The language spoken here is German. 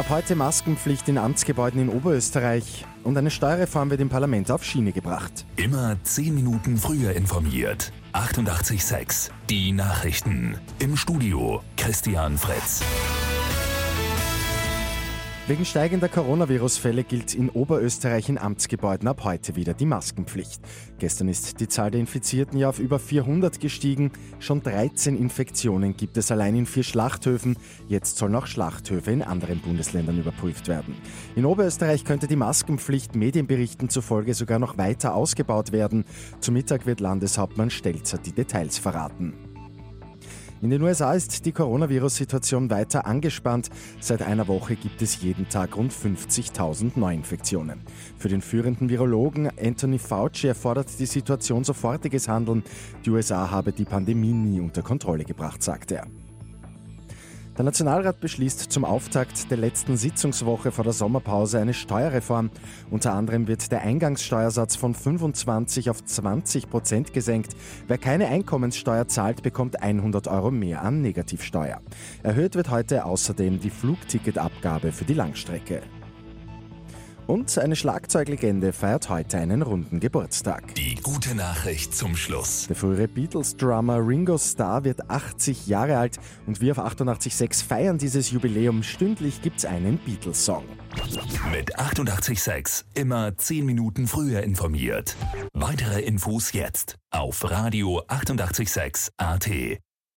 Ab heute Maskenpflicht in Amtsgebäuden in Oberösterreich und eine Steuerreform wird im Parlament auf Schiene gebracht. Immer 10 Minuten früher informiert. 88.6 Die Nachrichten. Im Studio Christian Fritz. Wegen steigender Coronavirus-Fälle gilt in Oberösterreich in Amtsgebäuden ab heute wieder die Maskenpflicht. Gestern ist die Zahl der Infizierten ja auf über 400 gestiegen. Schon 13 Infektionen gibt es allein in vier Schlachthöfen. Jetzt sollen auch Schlachthöfe in anderen Bundesländern überprüft werden. In Oberösterreich könnte die Maskenpflicht Medienberichten zufolge sogar noch weiter ausgebaut werden. Zu Mittag wird Landeshauptmann Stelzer die Details verraten. In den USA ist die Coronavirus-Situation weiter angespannt. Seit einer Woche gibt es jeden Tag rund 50.000 Neuinfektionen. Für den führenden Virologen Anthony Fauci erfordert die Situation sofortiges Handeln. Die USA habe die Pandemie nie unter Kontrolle gebracht, sagt er. Der Nationalrat beschließt zum Auftakt der letzten Sitzungswoche vor der Sommerpause eine Steuerreform. Unter anderem wird der Eingangssteuersatz von 25 auf 20 Prozent gesenkt. Wer keine Einkommenssteuer zahlt, bekommt 100 Euro mehr an Negativsteuer. Erhöht wird heute außerdem die Flugticketabgabe für die Langstrecke. Und eine Schlagzeuglegende feiert heute einen runden Geburtstag. Die gute Nachricht zum Schluss. Der frühere Beatles-Drummer Ringo Starr wird 80 Jahre alt und wir auf 88.6 feiern dieses Jubiläum. Stündlich gibt's einen Beatles-Song. Mit 88.6 immer 10 Minuten früher informiert. Weitere Infos jetzt auf Radio 88.6 AT.